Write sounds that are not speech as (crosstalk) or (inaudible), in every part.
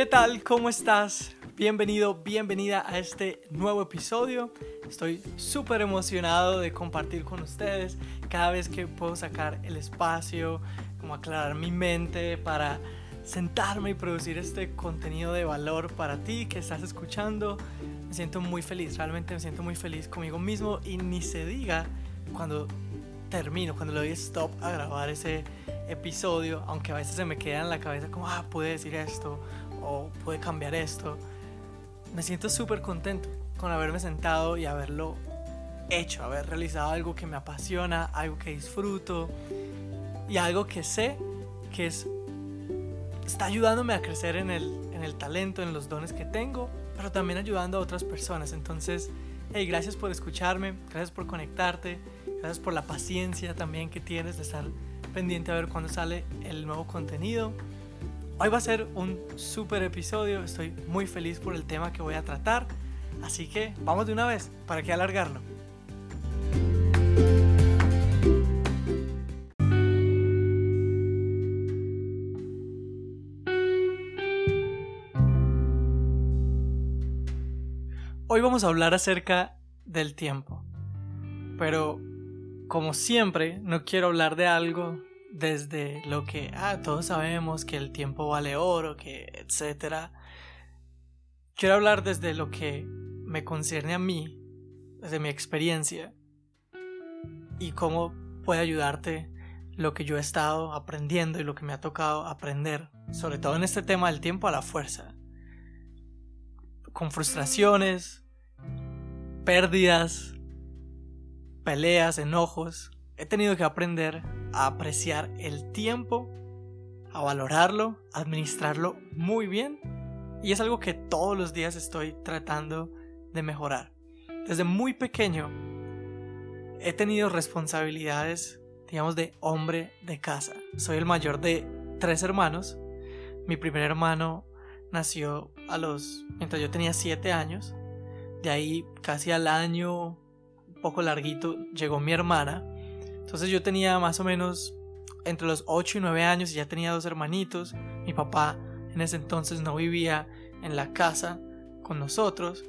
¿Qué tal? ¿Cómo estás? Bienvenido, bienvenida a este nuevo episodio. Estoy súper emocionado de compartir con ustedes cada vez que puedo sacar el espacio, como aclarar mi mente para sentarme y producir este contenido de valor para ti que estás escuchando. Me siento muy feliz, realmente me siento muy feliz conmigo mismo y ni se diga cuando termino, cuando le doy stop a grabar ese episodio, aunque a veces se me queda en la cabeza como, ah, pude decir esto o puede cambiar esto. Me siento súper contento con haberme sentado y haberlo hecho, haber realizado algo que me apasiona, algo que disfruto y algo que sé que es, está ayudándome a crecer en el, en el talento, en los dones que tengo, pero también ayudando a otras personas. Entonces, hey, gracias por escucharme, gracias por conectarte, gracias por la paciencia también que tienes de estar pendiente a ver cuándo sale el nuevo contenido. Hoy va a ser un super episodio, estoy muy feliz por el tema que voy a tratar, así que vamos de una vez, ¿para qué alargarlo? Hoy vamos a hablar acerca del tiempo, pero como siempre no quiero hablar de algo desde lo que, ah, todos sabemos que el tiempo vale oro, que etcétera. Quiero hablar desde lo que me concierne a mí, desde mi experiencia y cómo puede ayudarte lo que yo he estado aprendiendo y lo que me ha tocado aprender, sobre todo en este tema del tiempo a la fuerza, con frustraciones, pérdidas, peleas, enojos, he tenido que aprender a apreciar el tiempo, a valorarlo, a administrarlo muy bien. Y es algo que todos los días estoy tratando de mejorar. Desde muy pequeño he tenido responsabilidades, digamos, de hombre de casa. Soy el mayor de tres hermanos. Mi primer hermano nació a los... mientras yo tenía siete años. De ahí casi al año, un poco larguito, llegó mi hermana. Entonces yo tenía más o menos entre los 8 y 9 años y ya tenía dos hermanitos. Mi papá en ese entonces no vivía en la casa con nosotros.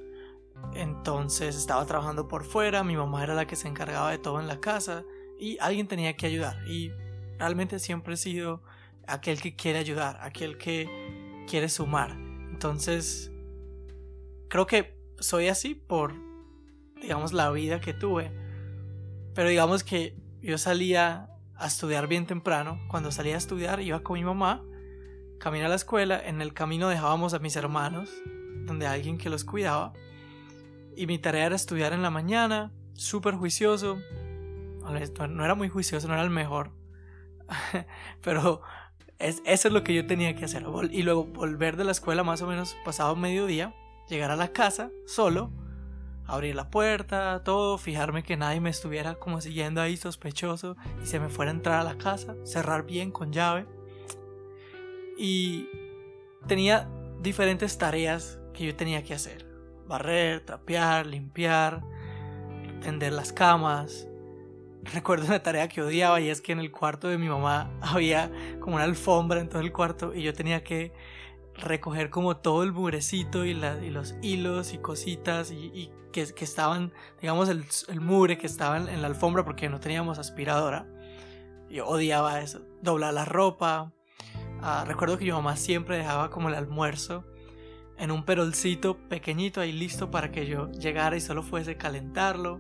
Entonces estaba trabajando por fuera, mi mamá era la que se encargaba de todo en la casa y alguien tenía que ayudar. Y realmente siempre he sido aquel que quiere ayudar, aquel que quiere sumar. Entonces, creo que soy así por, digamos, la vida que tuve. Pero digamos que yo salía a estudiar bien temprano. Cuando salía a estudiar iba con mi mamá, camino a la escuela, en el camino dejábamos a mis hermanos, donde alguien que los cuidaba. Y mi tarea era estudiar en la mañana, súper juicioso. No era muy juicioso, no era el mejor. (laughs) Pero es, eso es lo que yo tenía que hacer. Y luego volver de la escuela más o menos pasado mediodía, llegar a la casa solo abrir la puerta, todo, fijarme que nadie me estuviera como siguiendo ahí sospechoso y se me fuera a entrar a la casa, cerrar bien con llave. Y tenía diferentes tareas que yo tenía que hacer. Barrer, trapear, limpiar, tender las camas. Recuerdo una tarea que odiaba y es que en el cuarto de mi mamá había como una alfombra en todo el cuarto y yo tenía que recoger como todo el mugrecito y, los hilos y cositas y, que, estaban, digamos, el, mugre que estaban en la alfombra porque no teníamos aspiradora. Yo odiaba eso. Doblar la ropa. Ah, recuerdo que mi mamá siempre dejaba como el almuerzo en un perolcito pequeñito ahí listo para que yo llegara y solo fuese calentarlo.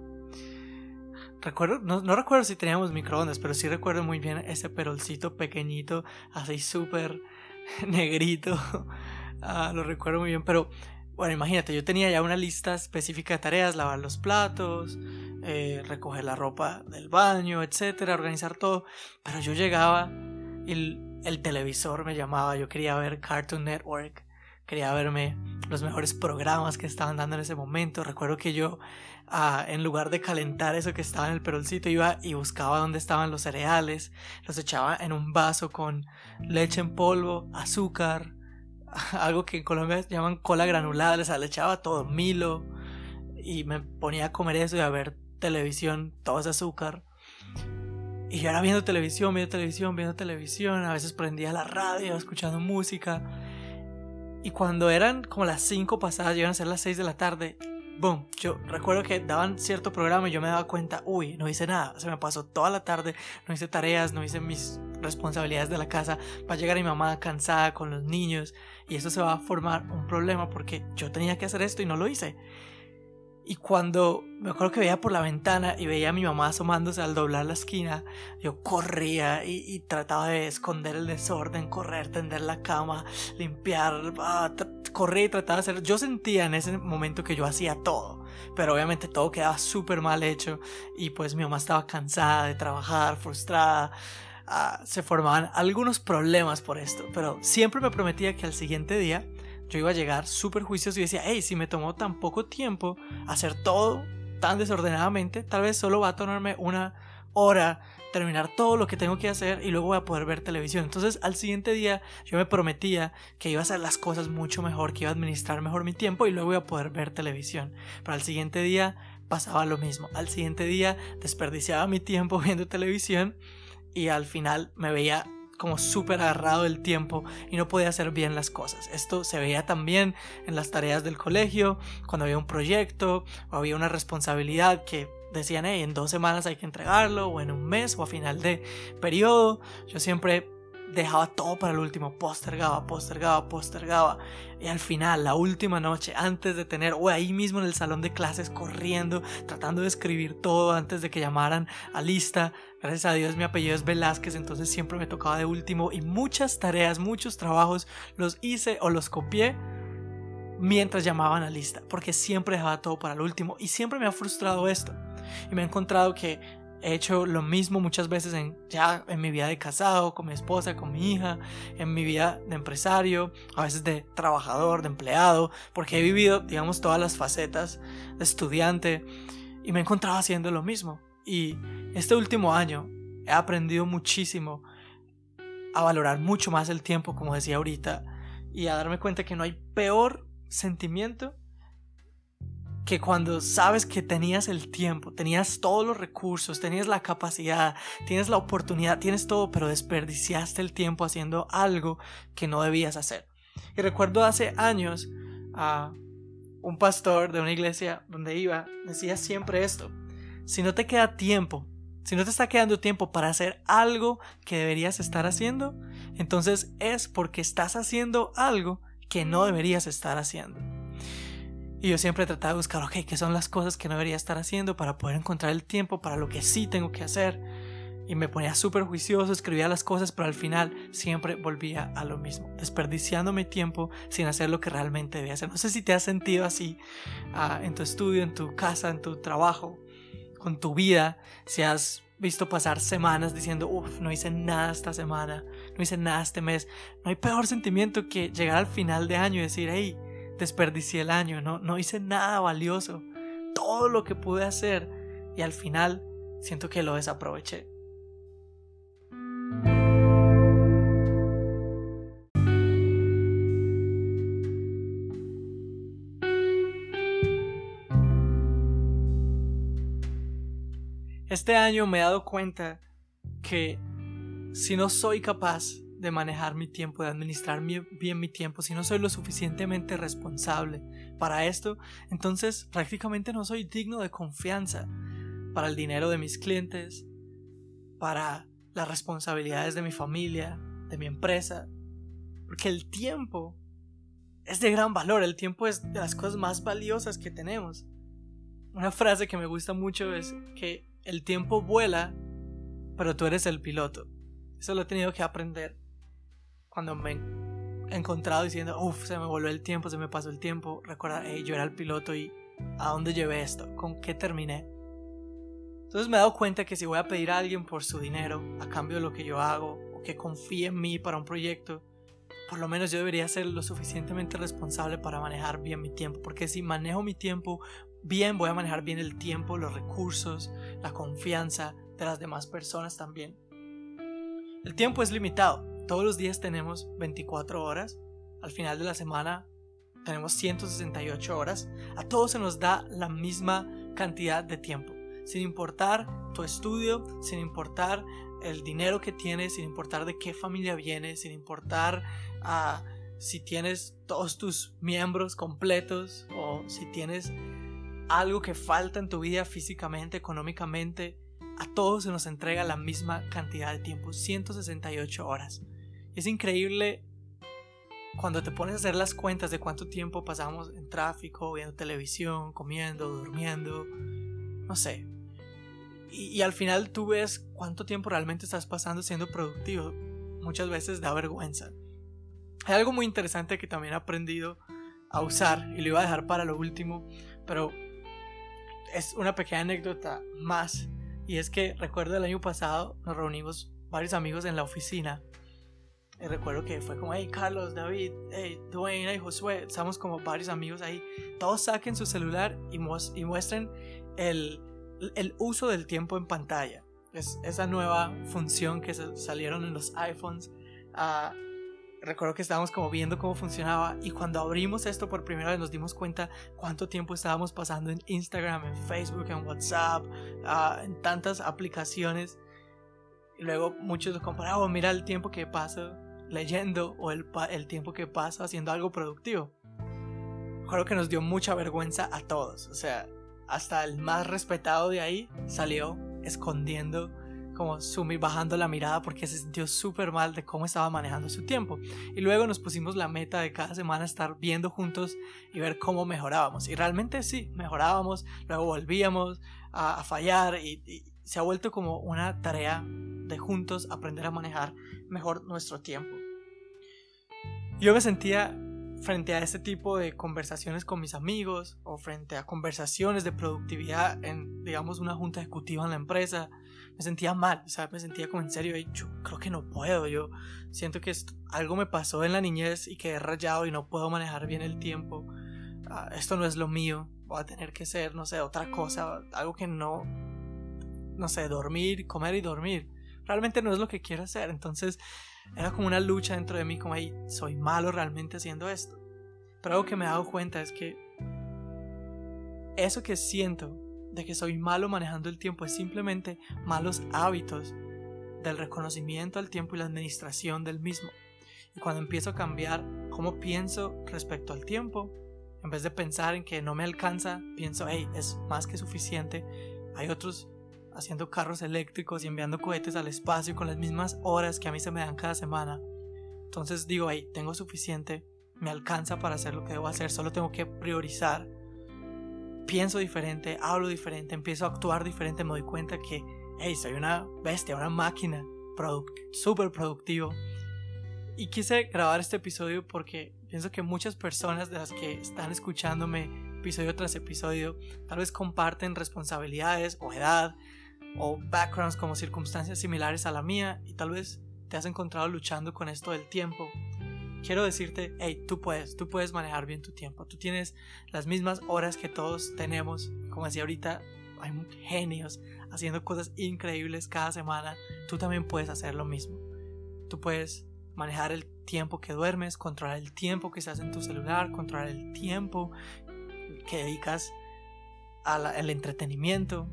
Recuerdo, no, no recuerdo si teníamos microondas, pero sí recuerdo muy bien ese perolcito pequeñito, así súper (laughs) negrito. (laughs) Ah, lo recuerdo muy bien, pero bueno, imagínate, yo tenía ya una lista específica de tareas, lavar los platos, eh, recoger la ropa del baño, etcétera, organizar todo. Pero yo llegaba y el, televisor me llamaba, yo quería ver Cartoon Network, quería verme los mejores programas que estaban dando en ese momento. Recuerdo que yo, ah, en lugar de calentar eso que estaba en el perolcito, iba y buscaba dónde estaban los cereales, los echaba en un vaso con leche en polvo, azúcar, (laughs) algo que en Colombia llaman cola granulada, les le echaba todo, Milo, y me ponía a comer eso y a ver televisión, todo ese azúcar. Y yo era viendo televisión, viendo televisión, viendo televisión, a veces prendía la radio, escuchando música. Y cuando eran como las 5 pasadas, iban a ser las 6 de la tarde, boom, yo recuerdo que daban cierto programa y yo me daba cuenta, uy, no hice nada, se me pasó toda la tarde, no hice tareas, no hice mis responsabilidades de la casa, va a llegar mi mamá cansada con los niños y eso se va a formar un problema porque yo tenía que hacer esto y no lo hice. Y cuando me acuerdo que veía por la ventana y veía a mi mamá asomándose al doblar la esquina, yo corría y, trataba de esconder el desorden, correr, tender la cama, limpiar, ah, corría y trataba de hacer. Yo sentía en ese momento que yo hacía todo, pero obviamente todo quedaba súper mal hecho y pues mi mamá estaba cansada de trabajar, frustrada. Ah, se formaban algunos problemas por esto, pero siempre me prometía que al siguiente día yo iba a llegar súper juicioso y decía, hey, si me tomó tan poco tiempo hacer todo tan desordenadamente, tal vez solo va a tomarme una hora terminar todo lo que tengo que hacer y luego voy a poder ver televisión. Entonces al siguiente día yo me prometía que iba a hacer las cosas mucho mejor, que iba a administrar mejor mi tiempo y luego iba a poder ver televisión. Pero al siguiente día pasaba lo mismo. Al siguiente día desperdiciaba mi tiempo (laughs) viendo televisión y al final me veía como súper agarrado el tiempo y no podía hacer bien las cosas. Esto se veía también en las tareas del colegio, cuando había un proyecto o había una responsabilidad que decían, en dos semanas hay que entregarlo, o en un mes, o a final de periodo. Yo siempre dejaba todo para el último, postergaba, postergaba, postergaba. Y al final, la última noche, antes de tener, o ahí mismo en el salón de clases, corriendo, tratando de escribir todo antes de que llamaran a lista. Gracias a Dios mi apellido es Velázquez, entonces siempre me tocaba de último. Y muchas tareas, muchos trabajos los hice o los copié mientras llamaban a lista, porque siempre dejaba todo para el último. Y siempre me ha frustrado esto. Y me he encontrado que He hecho lo mismo muchas veces en, ya en mi vida de casado, con mi esposa, con mi hija, en mi vida de empresario, a veces de trabajador, de empleado, porque he vivido, digamos, todas las facetas de estudiante y me he encontrado haciendo lo mismo. Y este último año he aprendido muchísimo a valorar mucho más el tiempo, como decía ahorita, y a darme cuenta que no hay peor sentimiento que cuando sabes que tenías el tiempo, tenías todos los recursos, tenías la capacidad, tienes la oportunidad, tienes todo, pero desperdiciaste el tiempo haciendo algo que no debías hacer. Y recuerdo hace años a un pastor de una iglesia donde iba, decía siempre esto, si no te queda tiempo, si no te está quedando tiempo para hacer algo que deberías estar haciendo, entonces es porque estás haciendo algo que no deberías estar haciendo. Y yo siempre trataba de buscar, ok, ¿qué son las cosas que no debería estar haciendo para poder encontrar el tiempo para lo que sí tengo que hacer? Y me ponía súper juicioso, escribía las cosas, pero al final siempre volvía a lo mismo, desperdiciando mi tiempo sin hacer lo que realmente debía hacer. No sé si te has sentido así ah, en tu estudio, en tu casa, en tu trabajo, con tu vida, si has visto pasar semanas diciendo, uff, no hice nada esta semana, no hice nada este mes. No hay peor sentimiento que llegar al final de año y decir, hey, desperdicié el año, no, no hice nada valioso, todo lo que pude hacer y al final siento que lo desaproveché. Este año me he dado cuenta que si no soy capaz de manejar mi tiempo, de administrar bien mi tiempo, si no soy lo suficientemente responsable para esto, entonces prácticamente no soy digno de confianza para el dinero de mis clientes, para las responsabilidades de mi familia, de mi empresa, porque el tiempo es de gran valor, el tiempo es de las cosas más valiosas que tenemos. Una frase que me gusta mucho es que el tiempo vuela, pero tú eres el piloto. Eso lo he tenido que aprender cuando me he encontrado diciendo, uff, se me volvió el tiempo, se me pasó el tiempo, recuerda, yo era el piloto y ¿a dónde llevé esto? ¿Con qué terminé? Entonces me he dado cuenta que si voy a pedir a alguien por su dinero a cambio de lo que yo hago o que confíe en mí para un proyecto, por lo menos yo debería ser lo suficientemente responsable para manejar bien mi tiempo, porque si manejo mi tiempo bien, voy a manejar bien el tiempo, los recursos, la confianza de las demás personas también. El tiempo es limitado, todos los días tenemos 24 horas, al final de la semana tenemos 168 horas, a todos se nos da la misma cantidad de tiempo, sin importar tu estudio, sin importar el dinero que tienes, sin importar de qué familia vienes, sin importar ah, si tienes todos tus miembros completos o si tienes algo que falta en tu vida físicamente, económicamente, a todos se nos entrega la misma cantidad de tiempo, 168 horas. Es increíble cuando te pones a hacer las cuentas de cuánto tiempo pasamos en tráfico, viendo televisión, comiendo, durmiendo, no sé. Y, al final tú ves cuánto tiempo realmente estás pasando siendo productivo. Muchas veces da vergüenza. Hay algo muy interesante que también he aprendido a usar y lo iba a dejar para lo último, pero es una pequeña anécdota más. Y es que recuerdo el año pasado nos reunimos varios amigos en la oficina recuerdo que fue como, hey Carlos, David, hey Dwayne, hey Josué, estamos como varios amigos ahí. Todos saquen su celular y, y muestren el, el, uso del tiempo en pantalla. Es esa nueva función que salieron en los iPhones. Uh, recuerdo que estábamos como viendo cómo funcionaba y cuando abrimos esto por primera vez nos dimos cuenta cuánto tiempo estábamos pasando en Instagram, en Facebook, en WhatsApp, uh, en tantas aplicaciones. Y luego muchos nos comparaban, oh, mira el tiempo que pasa leyendo o el, el tiempo que pasa haciendo algo productivo. Creo que nos dio mucha vergüenza a todos. O sea, hasta el más respetado de ahí salió escondiendo, como sumir, bajando la mirada porque se sintió súper mal de cómo estaba manejando su tiempo. Y luego nos pusimos la meta de cada semana estar viendo juntos y ver cómo mejorábamos. Y realmente sí, mejorábamos, luego volvíamos a, fallar y se ha vuelto como una tarea de juntos aprender a manejar mejor nuestro tiempo. Yo me sentía frente a este tipo de conversaciones con mis amigos o frente a conversaciones de productividad en, digamos, una junta ejecutiva en la empresa, me sentía mal, sea, me sentía como en serio, yo creo que no puedo, yo siento que algo me pasó en la niñez y quedé rayado y no puedo manejar bien el tiempo, ah, esto no es lo mío, voy a tener que ser, no sé, otra cosa, algo que no, no sé, dormir, comer y dormir, realmente no es lo que quiero hacer, entonces era como una lucha dentro de mí, como, ahí soy malo realmente haciendo esto. Pero algo que me he dado cuenta es que eso que siento de que soy malo manejando el tiempo es simplemente malos hábitos del reconocimiento al tiempo y la administración del mismo. Y cuando empiezo a cambiar cómo pienso respecto al tiempo, en vez de pensar en que no me alcanza, pienso, hey, es más que suficiente. Hay otros haciendo carros eléctricos y enviando cohetes al espacio con las mismas horas que a mí se me dan cada semana. Entonces digo, hey, tengo suficiente, me alcanza para hacer lo que debo hacer, solo tengo que priorizar. Pienso diferente, hablo diferente, empiezo a actuar diferente, me doy cuenta que, hey, soy una bestia, una máquina, súper productivo. Y quise grabar este episodio porque pienso que muchas personas de las que están escuchándome episodio tras episodio tal vez comparten responsabilidades o edad o backgrounds como circunstancias similares a la mía y tal vez te has encontrado luchando con esto del tiempo. Quiero decirte, hey, tú puedes, tú puedes manejar bien tu tiempo. Tú tienes las mismas horas que todos tenemos. Como decía ahorita, hay genios haciendo cosas increíbles cada semana. Tú también puedes hacer lo mismo. Tú puedes manejar el tiempo que duermes, controlar el tiempo que estás en tu celular, controlar el tiempo que dedicas al entretenimiento,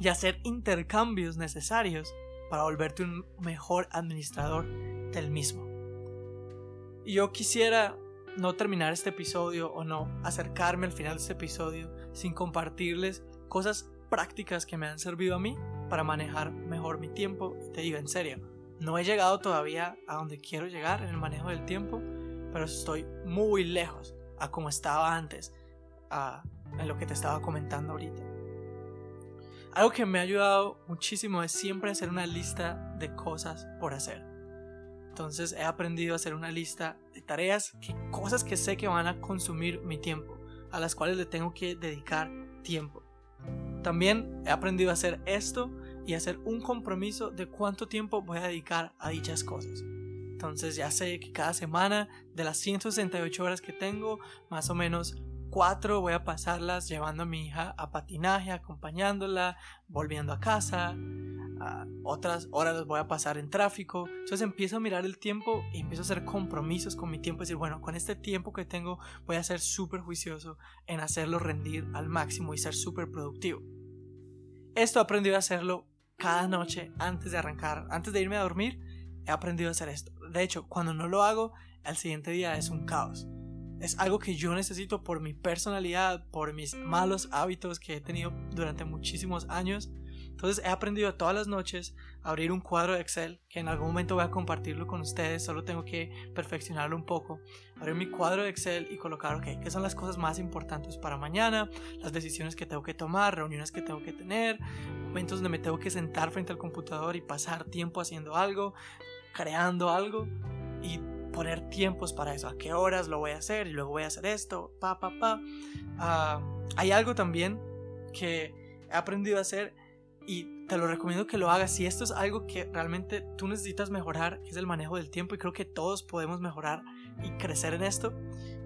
y hacer intercambios necesarios para volverte un mejor administrador del mismo. Y yo quisiera no terminar este episodio o no acercarme al final de este episodio sin compartirles cosas prácticas que me han servido a mí para manejar mejor mi tiempo. Y te digo en serio, no he llegado todavía a donde quiero llegar en el manejo del tiempo, pero estoy muy lejos a como estaba antes, a, en lo que te estaba comentando ahorita. Algo que me ha ayudado muchísimo es siempre hacer una lista de cosas por hacer. Entonces he aprendido a hacer una lista de tareas, que, cosas que sé que van a consumir mi tiempo, a las cuales le tengo que dedicar tiempo. También he aprendido a hacer esto y hacer un compromiso de cuánto tiempo voy a dedicar a dichas cosas. Entonces ya sé que cada semana de las 168 horas que tengo, más o menos cuatro voy a pasarlas llevando a mi hija a patinaje, acompañándola, volviendo a casa. otras horas las voy a pasar en tráfico. Entonces empiezo a mirar el tiempo y empiezo a hacer compromisos con mi tiempo. Y decir, bueno, con este tiempo que tengo voy a ser súper juicioso en hacerlo rendir al máximo y ser súper productivo. Esto he aprendido a hacerlo cada noche antes de arrancar, antes de irme a dormir. He aprendido a hacer esto. De hecho, cuando no lo hago, el siguiente día es un caos. Es algo que yo necesito por mi personalidad, por mis malos hábitos que he tenido durante muchísimos años. Entonces he aprendido todas las noches a abrir un cuadro de Excel, que en algún momento voy a compartirlo con ustedes, solo tengo que perfeccionarlo un poco. Abrir mi cuadro de Excel y colocar, ok, qué son las cosas más importantes para mañana, las decisiones que tengo que tomar, reuniones que tengo que tener, momentos donde me tengo que sentar frente al computador y pasar tiempo haciendo algo, creando algo. Y poner tiempos para eso, a qué horas lo voy a hacer y luego voy a hacer esto, pa, pa, pa. Ah, hay algo también que he aprendido a hacer y te lo recomiendo que lo hagas si esto es algo que realmente tú necesitas mejorar, que es el manejo del tiempo y creo que todos podemos mejorar y crecer en esto,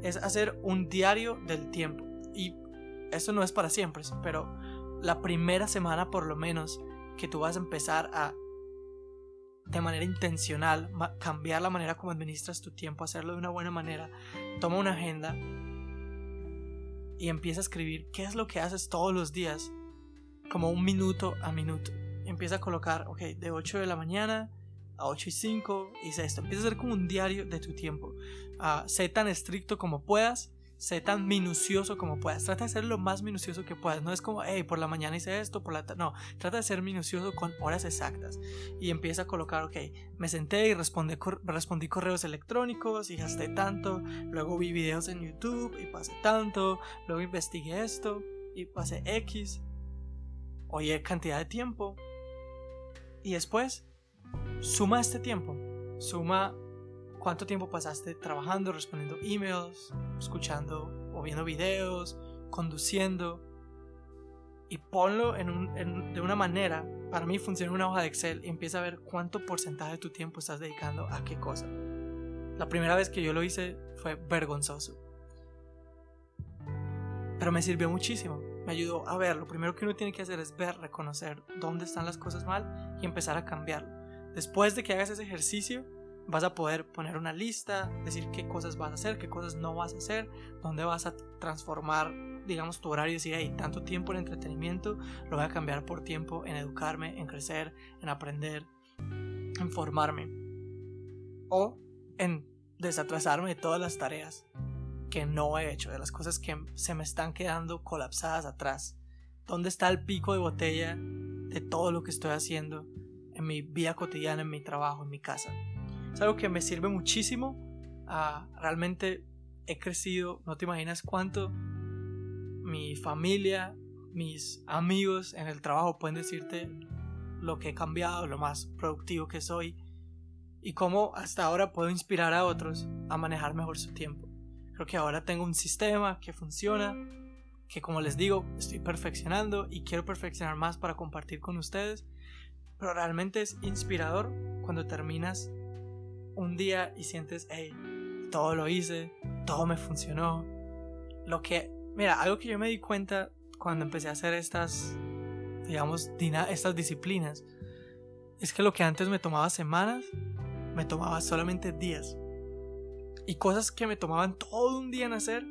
es hacer un diario del tiempo. Y esto no es para siempre, pero la primera semana por lo menos que tú vas a empezar a de manera intencional cambiar la manera como administras tu tiempo, hacerlo de una buena manera, toma una agenda y empieza a escribir qué es lo que haces todos los días como un minuto a minuto. Empieza a colocar, ok, de 8 de la mañana a 8 y 5 hice esto. Empieza a hacer como un diario de tu tiempo. Uh, sé tan estricto como puedas, sé tan minucioso como puedas. Trata de ser lo más minucioso que puedas. No es como, hey, por la mañana hice esto, por la No, trata de ser minucioso con horas exactas. Y empieza a colocar, ok, me senté y respondí, respondí correos electrónicos y gasté tanto. Luego vi videos en YouTube y pasé tanto. Luego investigué esto y pasé X oye cantidad de tiempo y después suma este tiempo, suma cuánto tiempo pasaste trabajando, respondiendo emails, escuchando o viendo videos, conduciendo y ponlo en de una manera, para mí funciona una hoja de Excel y empieza a ver cuánto porcentaje de tu tiempo estás dedicando a qué cosa. La primera vez que yo lo hice fue vergonzoso, pero me sirvió muchísimo me ayudó a ver. Lo primero que uno tiene que hacer es ver, reconocer dónde están las cosas mal y empezar a cambiarlo. Después de que hagas ese ejercicio, vas a poder poner una lista, decir qué cosas vas a hacer, qué cosas no vas a hacer, dónde vas a transformar, digamos, tu horario y decir, hay tanto tiempo en entretenimiento, lo voy a cambiar por tiempo en educarme, en crecer, en aprender, en formarme. O en desatrasarme de todas las tareas que no he hecho, de las cosas que se me están quedando colapsadas atrás. ¿Dónde está el pico de botella de todo lo que estoy haciendo en mi vida cotidiana, en mi trabajo, en mi casa? Es algo que me sirve muchísimo. Ah, realmente he crecido, no te imaginas cuánto. Mi familia, mis amigos en el trabajo pueden decirte lo que he cambiado, lo más productivo que soy y cómo hasta ahora puedo inspirar a otros a manejar mejor su tiempo. Creo que ahora tengo un sistema que funciona, que como les digo, estoy perfeccionando y quiero perfeccionar más para compartir con ustedes. Pero realmente es inspirador cuando terminas un día y sientes, hey, todo lo hice, todo me funcionó. Lo que, mira, algo que yo me di cuenta cuando empecé a hacer estas, digamos, estas disciplinas, es que lo que antes me tomaba semanas, me tomaba solamente días y cosas que me tomaban todo un día en hacer,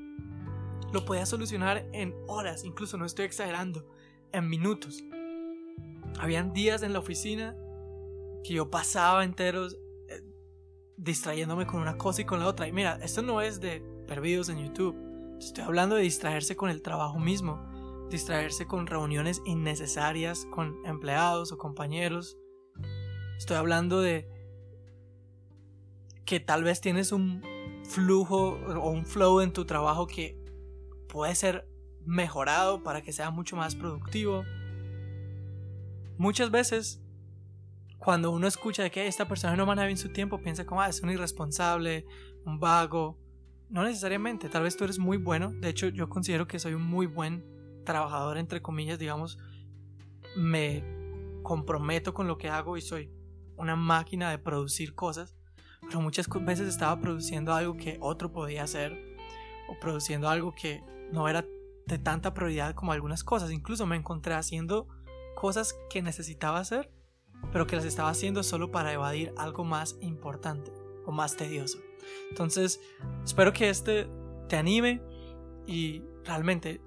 lo podía solucionar en horas, incluso no estoy exagerando, en minutos. Habían días en la oficina que yo pasaba enteros distrayéndome con una cosa y con la otra. Y mira, esto no es de ver en YouTube. Estoy hablando de distraerse con el trabajo mismo, distraerse con reuniones innecesarias con empleados o compañeros. Estoy hablando de que tal vez tienes un flujo o un flow en tu trabajo que puede ser mejorado para que sea mucho más productivo. Muchas veces, cuando uno escucha de que esta persona no maneja bien su tiempo, piensa como, ah, es un irresponsable, un vago. No necesariamente, tal vez tú eres muy bueno. De hecho, yo considero que soy un muy buen trabajador, entre comillas, digamos. Me comprometo con lo que hago y soy una máquina de producir cosas pero muchas veces estaba produciendo algo que otro podía hacer o produciendo algo que no era de tanta prioridad como algunas cosas. Incluso me encontré haciendo cosas que necesitaba hacer, pero que las estaba haciendo solo para evadir algo más importante o más tedioso. Entonces, espero que este te anime y realmente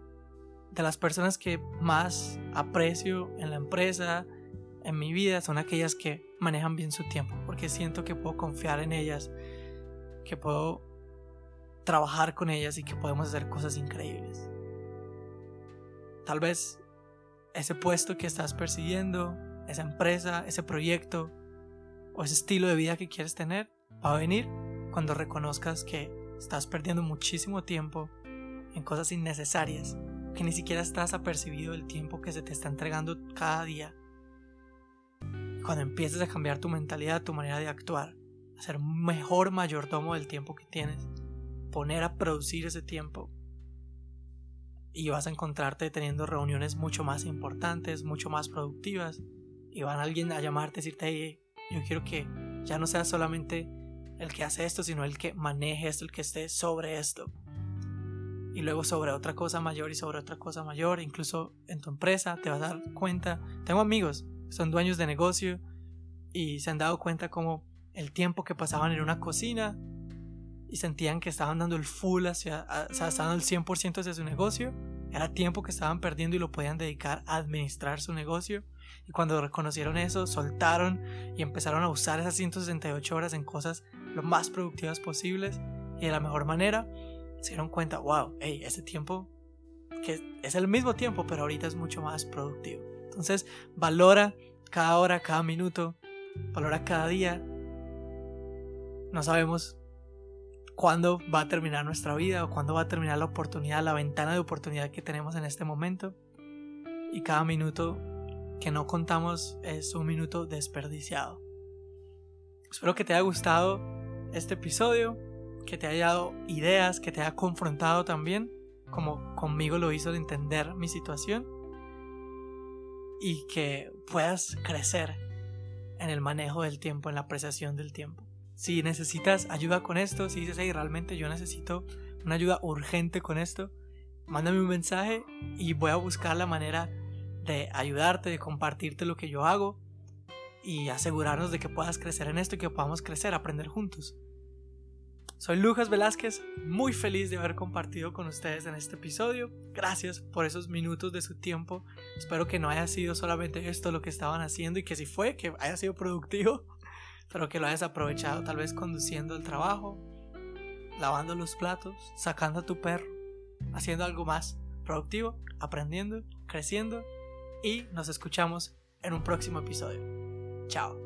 de las personas que más aprecio en la empresa, en mi vida, son aquellas que manejan bien su tiempo, porque siento que puedo confiar en ellas, que puedo trabajar con ellas y que podemos hacer cosas increíbles. Tal vez ese puesto que estás persiguiendo, esa empresa, ese proyecto o ese estilo de vida que quieres tener va a venir cuando reconozcas que estás perdiendo muchísimo tiempo en cosas innecesarias, que ni siquiera estás apercibido del tiempo que se te está entregando cada día. Cuando empieces a cambiar tu mentalidad, tu manera de actuar, a ser mejor mayordomo del tiempo que tienes, poner a producir ese tiempo, y vas a encontrarte teniendo reuniones mucho más importantes, mucho más productivas, y van alguien a llamarte decirte, yo quiero que ya no seas solamente el que hace esto, sino el que maneje esto, el que esté sobre esto. Y luego sobre otra cosa mayor y sobre otra cosa mayor, incluso en tu empresa te vas a dar cuenta. Tengo amigos, son dueños de negocio y se han dado cuenta como el tiempo que pasaban en una cocina y sentían que estaban dando el full hacia, o sea, estaban el 100% hacia su negocio, era tiempo que estaban perdiendo y lo podían dedicar a administrar su negocio. Y cuando reconocieron eso, soltaron y empezaron a usar esas 168 horas en cosas lo más productivas posibles y de la mejor manera, se dieron cuenta, wow, hey, ese tiempo que es el mismo tiempo, pero ahorita es mucho más productivo. Entonces, valora cada hora, cada minuto, valora cada día. No sabemos cuándo va a terminar nuestra vida o cuándo va a terminar la oportunidad, la ventana de oportunidad que tenemos en este momento. Y cada minuto que no contamos es un minuto desperdiciado. Espero que te haya gustado este episodio, que te haya dado ideas, que te haya confrontado también, como conmigo lo hizo de entender mi situación y que puedas crecer en el manejo del tiempo, en la apreciación del tiempo. Si necesitas ayuda con esto, si dices, hey, realmente yo necesito una ayuda urgente con esto, mándame un mensaje y voy a buscar la manera de ayudarte, de compartirte lo que yo hago y asegurarnos de que puedas crecer en esto y que podamos crecer, aprender juntos. Soy Lucas Velázquez, muy feliz de haber compartido con ustedes en este episodio. Gracias por esos minutos de su tiempo. Espero que no haya sido solamente esto lo que estaban haciendo y que si fue, que haya sido productivo pero que lo hayas aprovechado tal vez conduciendo el trabajo, lavando los platos, sacando a tu perro, haciendo algo más productivo, aprendiendo, creciendo y nos escuchamos en un próximo episodio. Chao.